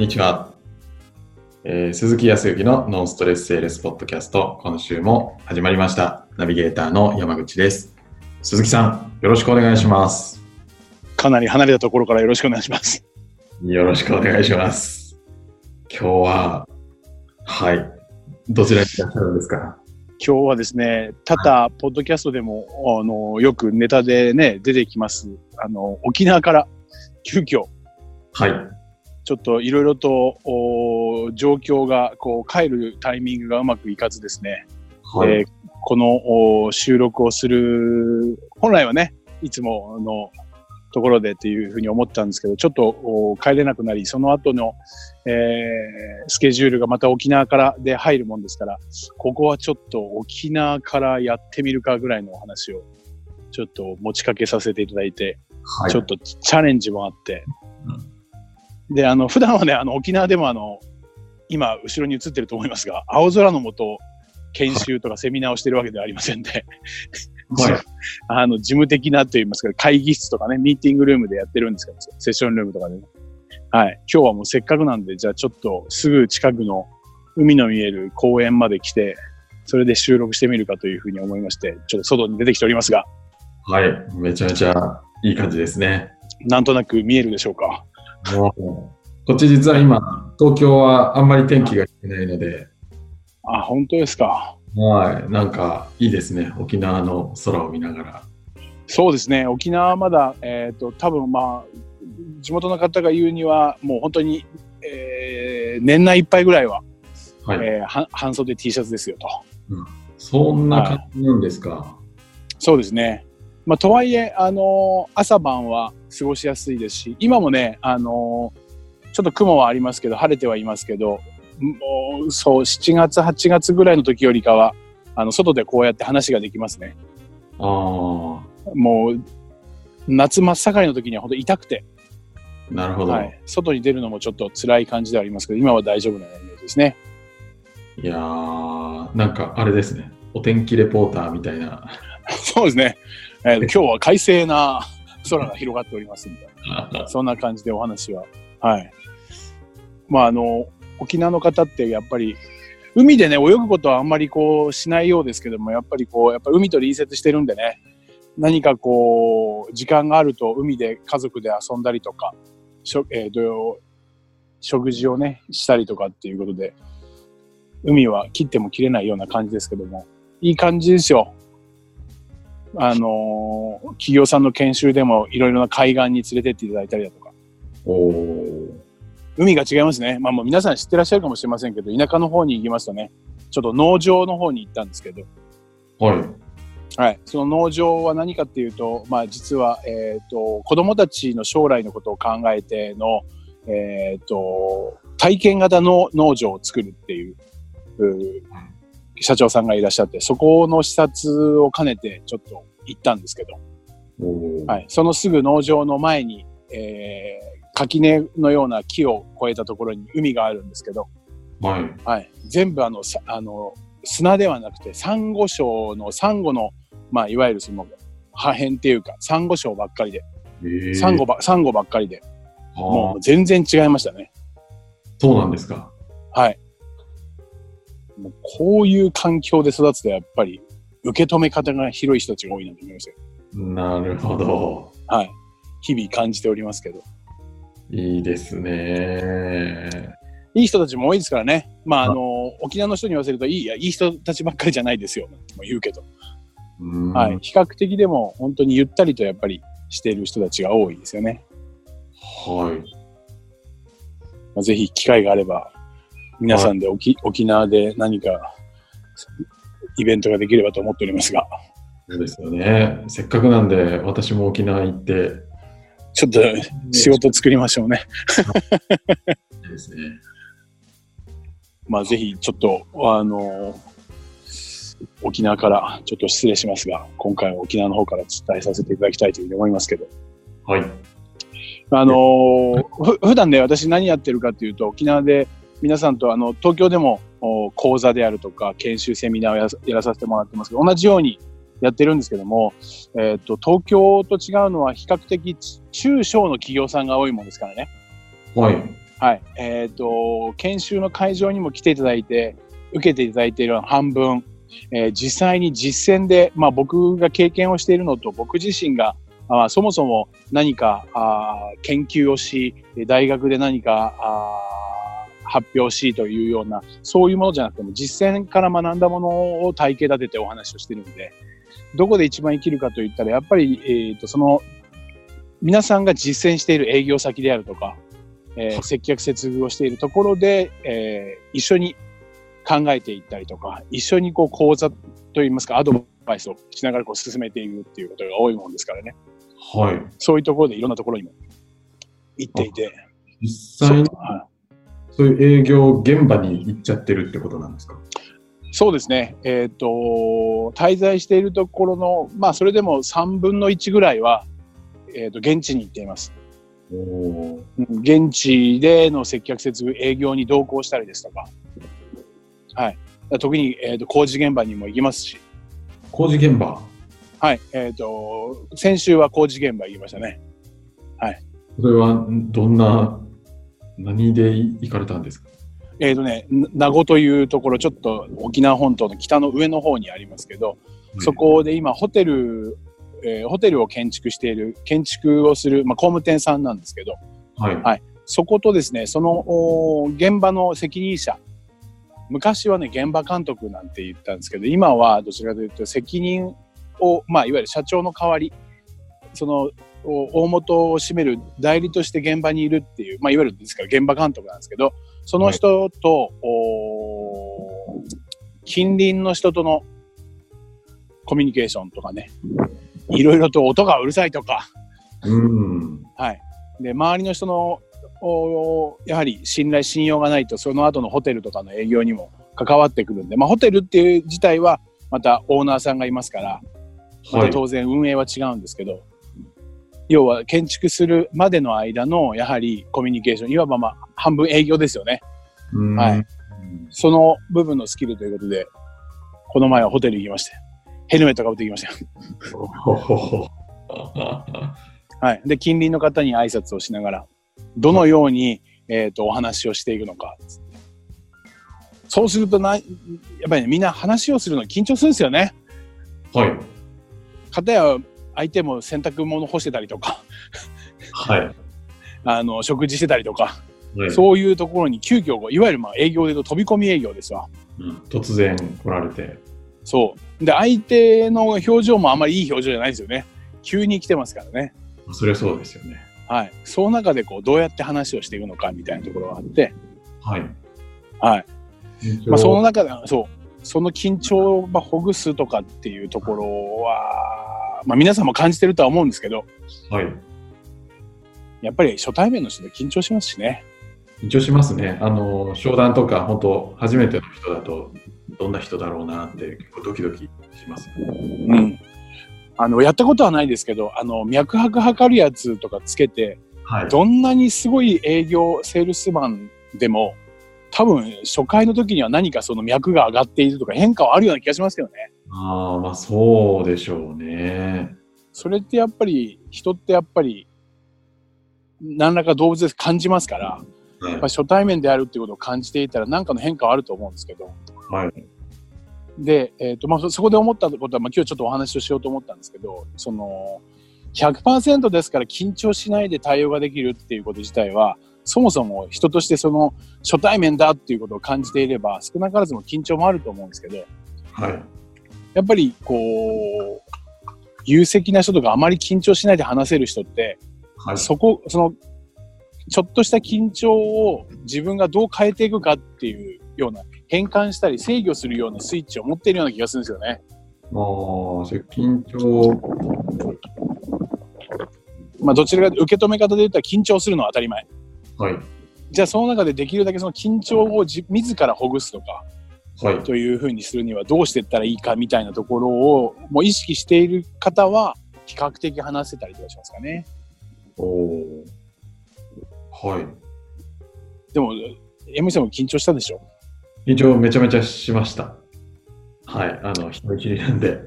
にちは。えー鈴木康之のノンストレスセールスポッドキャスト、今週も始まりました。ナビゲーターの山口です。鈴木さん、よろしくお願いします。かなり離れたところからよろしくお願いします。よろしくお願いします。今日は、はい、どちらにいらっしゃるんですか？今日はですね、多々、ポッドキャストでも、あの、よくネタでね、出てきます。あの、沖縄から、急遽、はい。ちょっといろいろと、お状況が、こう、帰るタイミングがうまくいかずですね、はい。えーこのお収録をする、本来はね、いつものところでっていうふうに思ったんですけど、ちょっとお帰れなくなり、その後の、えースケジュールがまた沖縄からで入るもんですから、ここはちょっと沖縄からやってみるかぐらいのお話を、ちょっと持ちかけさせていただいて、はい。ちょっとチャレンジもあって、で、あの、普段はね、あの、沖縄でもあの、今、後ろに映ってると思いますが、青空の下、研修とかセミナーをしてるわけではありませんで、はい。あの、事務的なと言いますか、会議室とかね、ミーティングルームでやってるんですけど、セッションルームとかでね。はい。今日はもうせっかくなんで、じゃあちょっとすぐ近くの海の見える公園まで来て、それで収録してみるかというふうに思いまして、ちょっと外に出てきておりますが、はい。めちゃめちゃいい感じですね。なんとなく見えるでしょうか？こっち実は今、東京はあんまり天気が良くないので、あ、本当ですか。はい。なんかいいですね。沖縄の空を見ながら。そうですね。沖縄はまだ、えっ、と、多分まあ、地元の方が言うには、もう本当に、えー年内いっぱいぐらいは、はい。えーは半袖 T シャツですよと。そんな感じなんですか。そうですね。まあ、とはいえ、あのー朝晩は過ごしやすいですし、今もね、あのーちょっと雲はありますけど、晴れてはいますけど、もうそう、7月、8月ぐらいの時よりかは、あの、外でこうやって話ができますね。ああ。もう、夏真っ盛りの時には本当痛くて、なるほど。、はいい、外に出るのもちょっと辛い感じではありますけど、今は大丈夫なイメージですね。やー、なんかあれですね。お天気レポーターみたいな。そうですね。えー 今日は快晴な空が広がっておりますみたいな。そんな感じでお話は。はい。まあ、あの、沖縄の方ってやっぱり、海でね、泳ぐことはあんまりこうしないようですけども、やっぱりこう、やっぱ海と隣接してるんでね、何かこう、時間があると海で家族で遊んだりとか、しょえーと食事をね、したりとかっていうことで、海は切っても切れないような感じですけども、いい感じですよ。あのー企業さんの研修でもいろいろな海岸に連れてっていただいたりだとか。海が違いますね。まあもう皆さん知ってらっしゃるかもしれませんけど、田舎の方に行きますとね、ちょっと農場の方に行ったんですけど、はい。はい。その農場は何かっていうと、まあ実は、えっ、と、子供たちの将来のことを考えての、えっ、と、体験型の農場を作るっていう、うー社長さんがいらっしゃって、そこの視察を兼ねてちょっと行ったんですけど。はい、そのすぐ農場の前に、えー垣根のような木を越えたところに海があるんですけど、はい。はい、全部あのさあの砂ではなくてサンゴ礁のサンゴの、まあ、いわゆるその破片っていうかサンゴ礁ばっかりで、えー。サンゴばサンゴばっかりで。もう全然違いましたね。そうなんですか。はい、もうこういう環境で育つとやっぱり受け止め方が広い人たちが多いなと思いますよ。なるほど。はい、日々感じておりますけど。いいですね。いい人たちも多いですからね。まあ、あの、沖縄の人に言わせると、いいや、いい人たちばっかりじゃないですよ、も言うけど。うんはい。比較的でも、本当にゆったりとやっぱりしている人たちが多いですよね。はい。まあ、ぜひ機会があれば、皆さんで沖,、沖縄で何かイベントができればと思っておりますが、そうですよね。せっかくなんで、私も沖縄行って、ちょっと仕事作りましょうね。いいですね。まあ、ぜひちょっと、あの、沖縄からちょっと失礼しますが、今回は沖縄の方から伝えさせていただきたいというふうに思いますけど、はい。あのーふ普段ね、私何やってるかっていうと、沖縄で皆さんと、あの、東京でもお講座であるとか、研修セミナーをやらやらさせてもらってますけど、同じようにやってるんですけども、えっ、と、東京と違うのは比較的中小の企業さんが多いもんですからね。はい。はい。えっ、と、研修の会場にも来ていただいて、受けていただいている半分、えー実際に実践で、まあ僕が経験をしているのと、僕自身が、あーそもそも何かあー研究をし、えー大学で何かあー発表しというような、そういうものじゃなくても、実践から学んだものを体系立ててお話をしているので、どこで一番生きるかといったら、やっぱり、えっ、と、その、皆さんが実践している営業先であるとか、えー接客接遇をしているところで、えー一緒に考えていったりとか、一緒にこう講座といいますか、アドバイスをしながらこう進めていくっていうことが多いもんですからね。はい。そういうところでいろんなところにも行っていて。実際にはいそういう営業現場に行っちゃってるってことなんですか？そうですね。えっ、と、滞在しているところの、まあ、それでも3分の1ぐらいは、えっ、と、現地に行っています。現地での接客接遇営業に同行したりですとか、はい。特に、えー、と工事現場にも行きますし、工事現場？はい。えっ、と、先週は工事現場行きましたね。それはどんな、何で行かれたんですか？えっ、とね、な名護というところ、ちょっと沖縄本島の北の上の方にありますけど、そ。こで今ホテル、えーホテルを建築している、建築をする、まあ、工務店さんなんですけど、はい。はいそことですね、そのお現場の責任者、昔はね、現場監督なんて言ったんですけど、今はどちらかというと責任を、まあ、いわゆる社長の代わり、そのお大元を占める代理として現場にいるっていう、まあ、いわゆるですから現場監督なんですけど、その人と、お近隣の人とのコミュニケーションとかね、いろいろと音がうるさいとか、うん。はい。で、周りの人の、おやはり信頼、信用がないと、その後のホテルとかの営業にも関わってくるんで、まあ、ホテルっていう自体は、またオーナーさんがいますから、まはい。た当然運営は違うんですけど、要は建築するまでの間の、やはりコミュニケーション、いわばまあ、半分営業ですよね。うんはい。その部分のスキルということで、この前はホテル行きまして、ヘルメットかぶってきましたよ。はい。で、近隣の方に挨拶をしながら、どのように、えっ、と、お話をしていくのか。そうするとな、やっぱりね、みんな話をするの緊張するんですよね。はい。片や相手も洗濯物干してたりとか、はい。あの、食事してたりとか、はいそういうところに急遽、いわゆるまあ営業で言うと飛び込み営業ですわ。うん突然来られて。そう。で、相手の表情もあんまりいい表情じゃないですよね。急に来てますからね。そりゃそうですよね。はい。その中でこう、どうやって話をしていくのかみたいなところがあって、はい。はい。まあ、その中で、そう、その緊張をまあほぐすとかっていうところは、まあ、皆さんも感じてるとは思うんですけど、はい。やっぱり初対面の人で緊張しますしね。緊張しますね。あの、商談とか、本当初めての人だと、どんな人だろうなって、結構ドキドキします。うん。あの、やったことはないですけど、あの、脈拍測るやつとかつけて、はい。どんなにすごい営業、セールスマンでも、多分、初回の時には何かその脈が上がっているとか変化はあるような気がしますけどね。ああ、まあそうでしょうね。それってやっぱり、人ってやっぱり、何らか動物で感じますから、はいやっぱ初対面であるっていうことを感じていたら何かの変化はあると思うんですけど。はい。で、えっ、と、まあ、そそこで思ったことは、まあ、今日ちょっとお話をしようと思ったんですけど、その、100%ですから緊張しないで対応ができるっていうこと自体は、そもそも人としてその初対面だっていうことを感じていれば、少なからずも緊張もあると思うんですけど、はい。やっぱりこう、有責な人とかあまり緊張しないで話せる人って、はい。そこ、その、ちょっとした緊張を自分がどう変えていくかっていうような、変換したり制御するようなスイッチを持っているような気がするんですよね。もう、それ緊張、まあ、どちらか受け止め方で言ったら緊張するのは当たり前。はい。じゃあその中でできるだけその緊張をじ自らほぐすとかはい。というふうにするにはどうしていったらいいかみたいなところをもう意識している方は比較的話せたりとかしますかね。おお。はい。でも、エミさんも緊張したでしょ？緊張めちゃめちゃしました。はい。あの、人見知りなんで。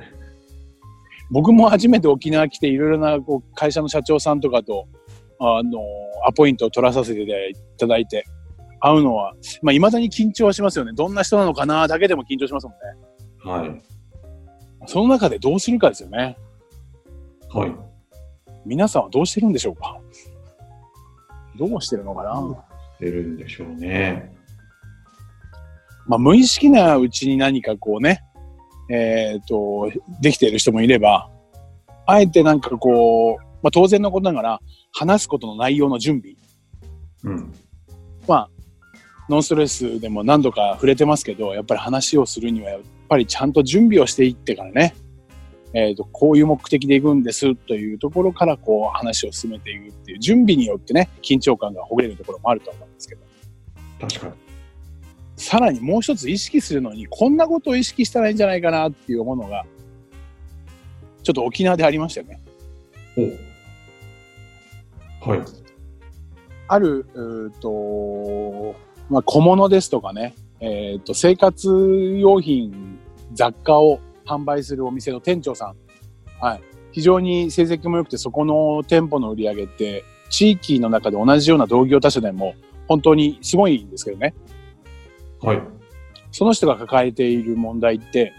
僕も初めて沖縄来ていろいろなこう会社の社長さんとかとあの、アポイントを取らさせていただいて、会うのは、まあ、未だに緊張はしますよね。どんな人なのかなだけでも緊張しますもんはい。ね。その中でどうするかですよね。はい。皆さんはどうしてるんでしょうか？どうしてるのかな、出るんでしょうね。まあ、無意識なうちに何かこうね、えっ、と、できている人もいれば、あえてなんかこう、まあ、当然のことながら、話すことの内容の準備。うん。まあ、ノンストレスでも何度か触れてますけど、やっぱり話をするには、やっぱりちゃんと準備をしていってからね、えっ、と、こういう目的で行くんですというところから、こう、話を進めていくっていう、準備によってね、緊張感がほぐれるところもあると思うんですけど、確かに。さらにもう一つ意識するのに、こんなことを意識したらいいんじゃないかなっていうものが、ちょっと沖縄でありましたよね。おはい。ある、うーと、まあ、小物ですとかね、えっ、と、生活用品、雑貨を販売するお店の店長さん。はい。非常に成績も良くて、そこの店舗の売り上げって、地域の中で同じような同業他社でも、本当にすごいんですけどね。はい。その人が抱えている問題って、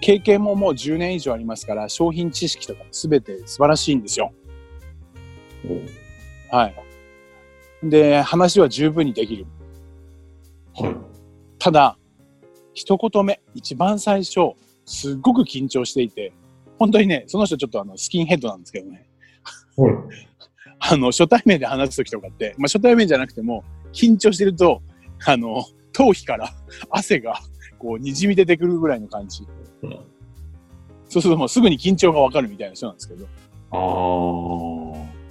経験ももう10年以上ありますから、商品知識とかも全て素晴らしいんですよ。おはい。で、話は十分にできる。はい。ただ、一言目、一番最初、すっごく緊張していて、本当にね、その人ちょっとあの、スキンヘッドなんですけどね。はい。あの、初対面で話すときとかって、まあ初対面じゃなくても、緊張してると、あの、頭皮から汗が、こう、滲み出てくるぐらいの感じ。そうするともうすぐに緊張がわかるみたいな人なんですけど、ああ。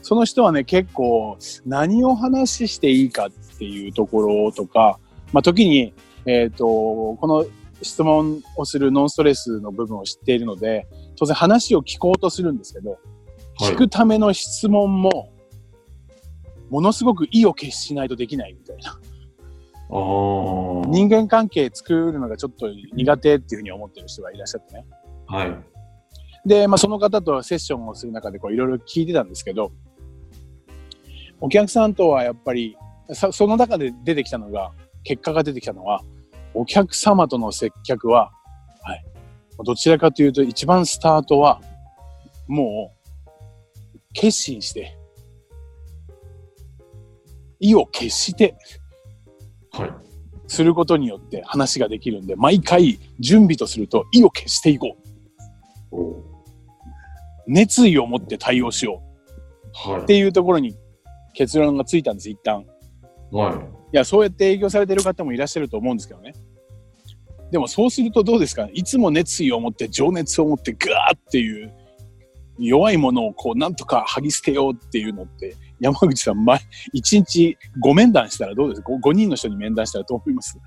その人はね、結構何を話していいかっていうところとか、まあ時に、えっ、と、この質問をするノンストレスの部分を知っているので、当然話を聞こうとするんですけど、聞くための質問も、ものすごく意を決しないとできないみたいな。人間関係作るのがちょっと苦手っていうふうに思ってる人がいらっしゃってね。はい。で、まあ、その方とセッションをする中でこういろいろ聞いてたんですけど、お客さんとはやっぱり、さその中で出てきたのが、結果が出てきたのは、お客様との接客は、はい。どちらかというと一番スタートは、もう、決心して、意を決してはい。することによって話ができるんで、毎回準備とすると意を決していこう。お熱意を持って対応しよう。はっていうところに結論がついたんです、一旦。い。はい。いや、そうやって営業されてる方もいらっしゃると思うんですけどね。でもそうするとどうですか？いつも熱意を持って、情熱を持って、ガーっていう、弱いものをこう、なんとか剥ぎ捨てようっていうのって、山口さん、前、1日5面談したらどうです？か 5, 人の人に面談したらどう思います？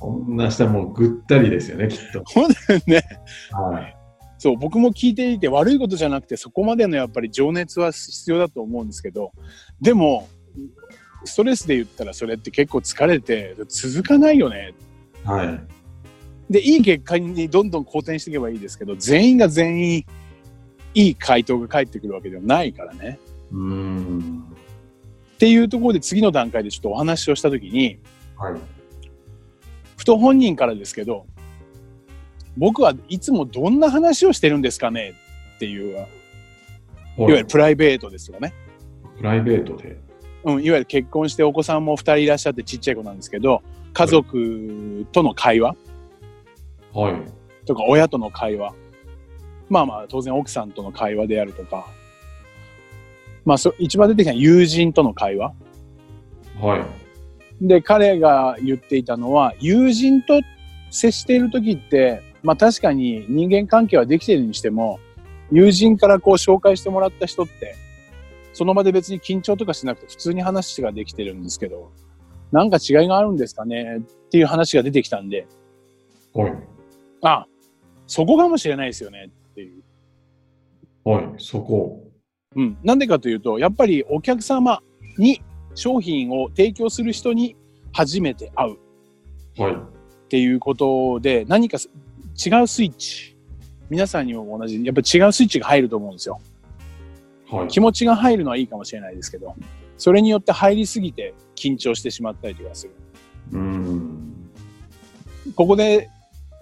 こんな下もうぐったりですよね、きっと。ほんとね。はい。そう、僕も聞いていて悪いことじゃなくて、そこまでのやっぱり情熱は必要だと思うんですけど、でも、ストレスで言ったらそれって結構疲れて続かないよね。はい。で、いい結果にどんどん好転していけばいいですけど、全員が全員いい回答が返ってくるわけではないからね。うーん。っていうところで次の段階でちょっとお話をしたときに、はい。ふと本人からですけど、僕はいつもどんな話をしてるんですかね？っていう、いわゆるプライベートですとかね。プライベートで。うん、いわゆる結婚してお子さんも2人いらっしゃってちっちゃい子なんですけど、家族との会話？はい。とか親との会話？まあまあ当然奥さんとの会話であるとか。まあそ一番出てきたのは友人との会話？はい。で、彼が言っていたのは、友人と接している時って、まあ確かに人間関係はできているにしても、友人からこう紹介してもらった人って、その場で別に緊張とかしなくて普通に話ができてるんですけど、なんか違いがあるんですかねっていう話が出てきたんで、はい。あ、そこかもしれないですよねっていう。はい。そこ。うん。なんでかというと、やっぱりお客様に商品を提供する人に初めて会うはい。っていうことで、何かす違うスイッチ。皆さんにも同じ、やっぱり違うスイッチが入ると思うんですよ。はい。気持ちが入るのはいいかもしれないですけど、それによって入りすぎて緊張してしまったりとかする。うん。ここで、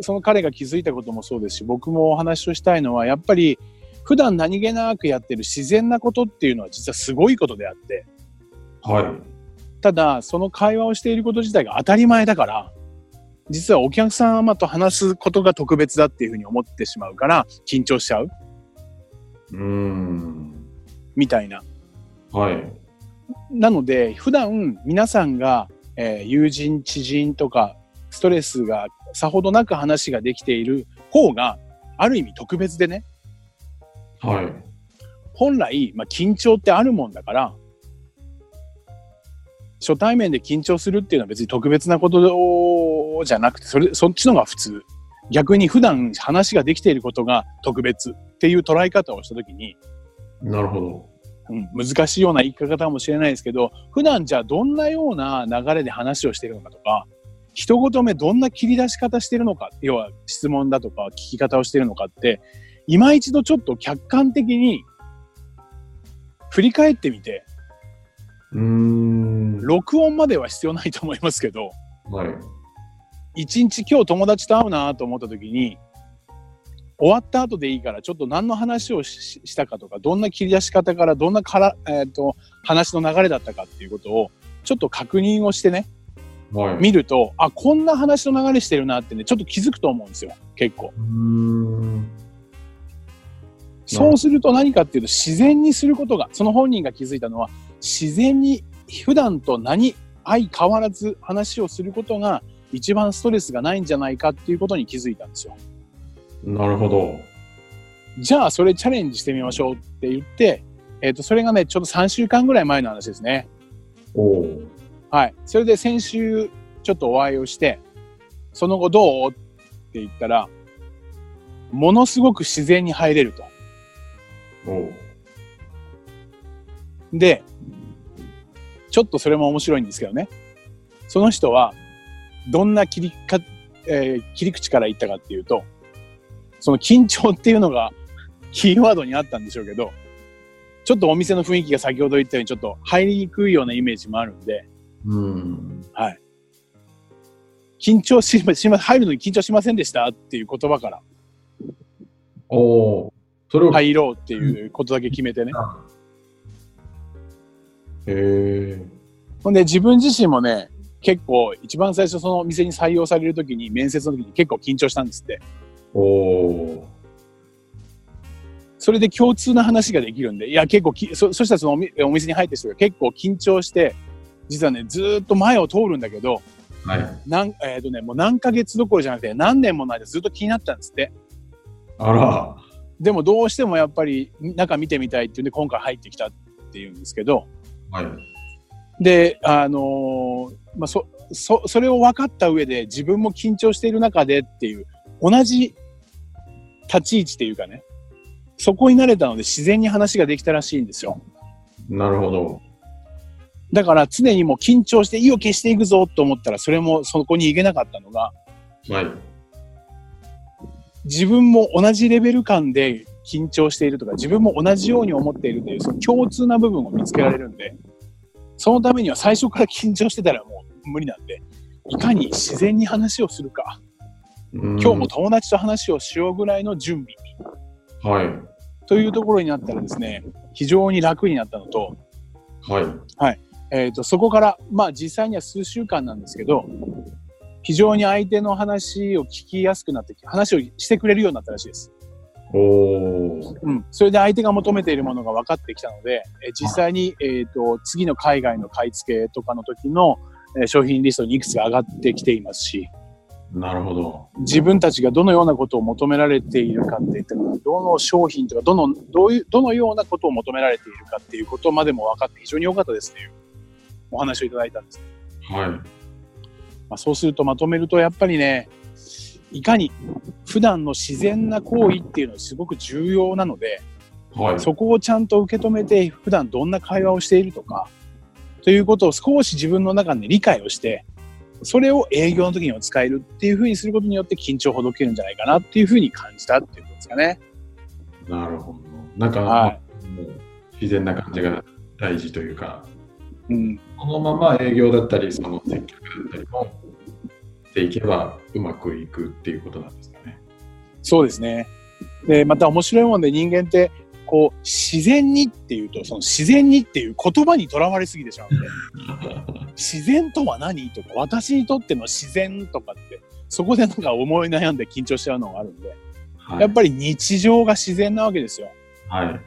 その彼が気づいたこともそうですし、僕もお話をしたいのは、やっぱり、普段何気なくやってる自然なことっていうのは実はすごいことであって、はい。ただ、その会話をしていること自体が当たり前だから、実はお客様と話すことが特別だっていうふうに思ってしまうから、緊張しちゃううん。みたいな。はい。なので、普段皆さんが、えー友人、知人とか、ストレスがさほどなく話ができている方が、ある意味特別でね、はい。本来、まあ、緊張ってあるもんだから、初対面で緊張するっていうのは別に特別なことじゃなくて、それ、そっちのが普通。逆に普段話ができていることが特別っていう捉え方をしたときに、なるほど。うん、難しいような言い方かもしれないですけど、普段じゃあどんなような流れで話をしているのかとか、一言目どんな切り出し方してるのか、要は質問だとか聞き方をしているのかって、今一度ちょっと客観的に振り返ってみて、うーん。録音までは必要ないと思いますけど、はい。一日今日友達と会うなと思った時に、終わった後でいいから、ちょっと何の話をししたかとか、どんな切り出し方から、どんなから、えっ、と、話の流れだったかっていうことを、ちょっと確認をしてね、はい。見ると、あ、こんな話の流れしてるなってね、ちょっと気づくと思うんですよ、結構。そうすると何かっていうと、自然にすることが、その本人が気づいたのは、自然に普段と何、相変わらず話をすることが、一番ストレスがないんじゃないかっていうことに気づいたんですよ。なるほど。じゃあ、それチャレンジしてみましょうって言って、えっ、と、それがね、ちょうど3週間ぐらい前の話ですね。おお。はい。それで先週、ちょっとお会いをして、その後どう？って言ったら、ものすごく自然に入れると。おで、ちょっとそれも面白いんですけどね。その人は、どんな切りか、えー切り口から言ったかっていうと、その緊張っていうのが キーワードにあったんでしょうけど、ちょっとお店の雰囲気が先ほど言ったようにちょっと入りにくいようなイメージもあるんで、うん。はい。緊張しま、しま、入るのに緊張しませんでしたっていう言葉からおお。それを。入ろうっていうことだけ決めてね。へえ。ほんで自分自身もね、結構一番最初そのお店に採用されるときに、面接の時に結構緊張したんですって。おお。それで共通な話ができるんで、いや結構き、そ、そしたらそのお店に入った人が結構緊張して、実はね、ずーっと前を通るんだけど、はい。なん、えっ、とね、もう何ヶ月どころじゃなくて何年もの間ずっと気になってたんですって。あら。でもどうしてもやっぱり中見てみたいっていうんで今回入ってきたっていうんですけど、はい。で、あのーまあ、そ、そ、それを分かった上で自分も緊張している中でっていう、同じ立ち位置っていうかね、そこに慣れたので自然に話ができたらしいんですよ。なるほど。だから常にもう緊張して意を消していくぞと思ったらそれもそこに行けなかったのが、はい。自分も同じレベル感で緊張しているとか、自分も同じように思っているという、その共通な部分を見つけられるんで、そのためには最初から緊張してたらもう無理なんで、いかに自然に話をするか、今今日も友達と話をしようぐらいの準備はい。というところになったらですね、非常に楽になったのと、はい。えっ、と、そこから、まあ実際には数週間なんですけど、非常に相手の話を聞きやすくなってきて、話をしてくれるようになったらしいです。おお。うん。それで相手が求めているものが分かってきたので、えー実際に、えっ、と、次の海外の買い付けとかの時の、えー商品リストにいくつか上がってきていますし、なるほど。自分たちがどのようなことを求められているかっていったら、どの商品とか、どの、どういう、どのようなことを求められているかっていうことまでも分かって非常に良かったですというお話をいただいたんです。はい。まあ、そうするとまとめると、やっぱりね、いかに普段の自然な行為っていうのはすごく重要なので、はい。そこをちゃんと受け止めて、普段どんな会話をしているとか、ということを少し自分の中で理解をして、それを営業の時には使えるっていうふうにすることによって緊張をほどけるんじゃないかなっていうふうに感じたっていうことですかね。なるほど。なんか、はもう自然な感じが大事というか、うん。このまま営業だったり、その接客だったりもしていけばうまくいくっていうことなんですかね。そうですね。で、また面白いもんで人間って、こう、自然にっていうと、その自然にっていう言葉にとらわれすぎてしまうんで、自然とは何とか、私にとっての自然とかって、そこでなんか思い悩んで緊張しちゃうのがあるんで、はい、やっぱり日常が自然なわけですよ。はい。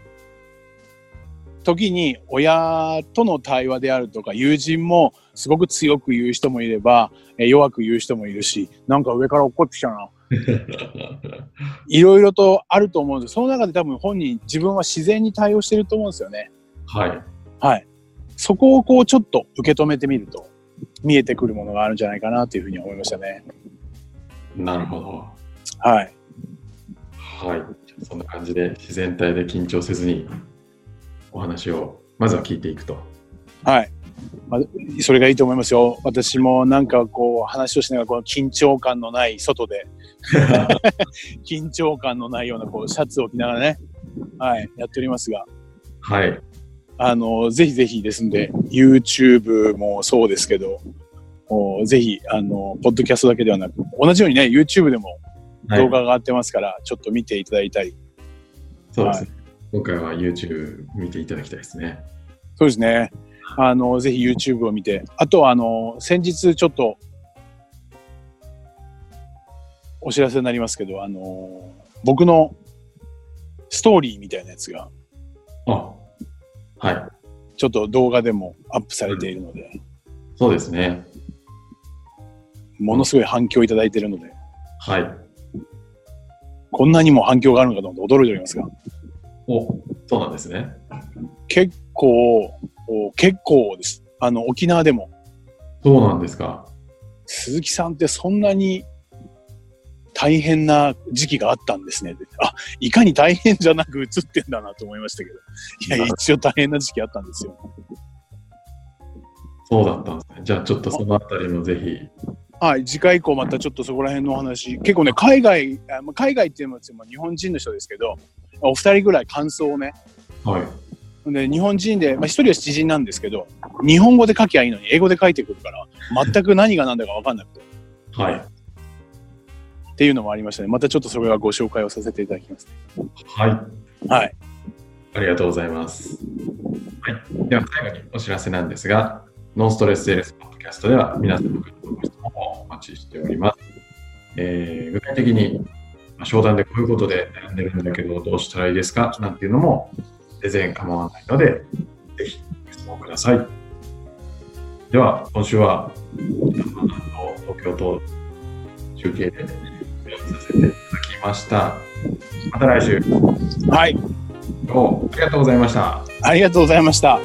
時に親との対話であるとか友人もすごく強く言う人もいればえー弱く言う人もいるしなんか上から怒ってきたな いろいろとあると思うんですその中で多分本人自分は自然に対応してると思うんですよねはい。はいそこをこうちょっと受け止めてみると見えてくるものがあるんじゃないかなというふうに思いましたねなるほど。はいはい。そんな感じで自然体で緊張せずにお話をまずは聞いていくと。はい、まあ、それがいいと思いますよ私もなんかこう話をしながらこの緊張感のない外で 緊張感のないようなこうシャツを着ながらね、はい、やっておりますが、はい。あの、ぜひぜひですんで、YouTube もそうですけど、おぜひ、あの、ポッドキャストだけではなく、同じようにね、YouTube でもはい動画が上がってますから、ちょっと見ていただいたり、そうですね。今回は YouTube 見ていただきたいですね。そうですね。あの、ぜひ YouTube を見て、あとは、あの、先日ちょっと、お知らせになりますけど、あの、僕のストーリーみたいなやつが、あ、はい。ちょっと動画でもアップされているので、そうですね。ものすごい反響いただいているので、はい。こんなにも反響があるのかと思って驚いておりますが、お、そうなんですね。結構、お結構です。あの、沖縄でも、そうなんですか。鈴木さんってそんなに大変な時期があったんですね。あ、いかに大変じゃなく映ってんだなと思いましたけど。いや、一応大変な時期あったんですよ。そうだったんですね。じゃあちょっとそのあたりもぜひ。はい、次回以降またちょっとそこら辺のお話、結構ね、海外、あまあ海外っていうのはまあ日本人の人ですけど、お二人ぐらい感想をね、はい。で日本人で、まあ、一人は知人なんですけど、日本語で書きゃいいのに英語で書いてくるから、全く何が何だか分かんなくて、はい。っていうのもありましたね。またちょっとそれはご紹介をさせていただきます。はい。はい。ありがとうございます。はい。では最後にお知らせなんですが、ノンストレスセールスポッドキャストでは皆さんのご質問をお待ちしております。えー具体的に、まあ商談でこういうことで悩んでるんだけど、どうしたらいいですか？なんていうのも全然構わないので、ぜひご質問ください。では、今週は東京と中継でさせていただきました。また来週、はい。どうもありがとうございました。ありがとうございました。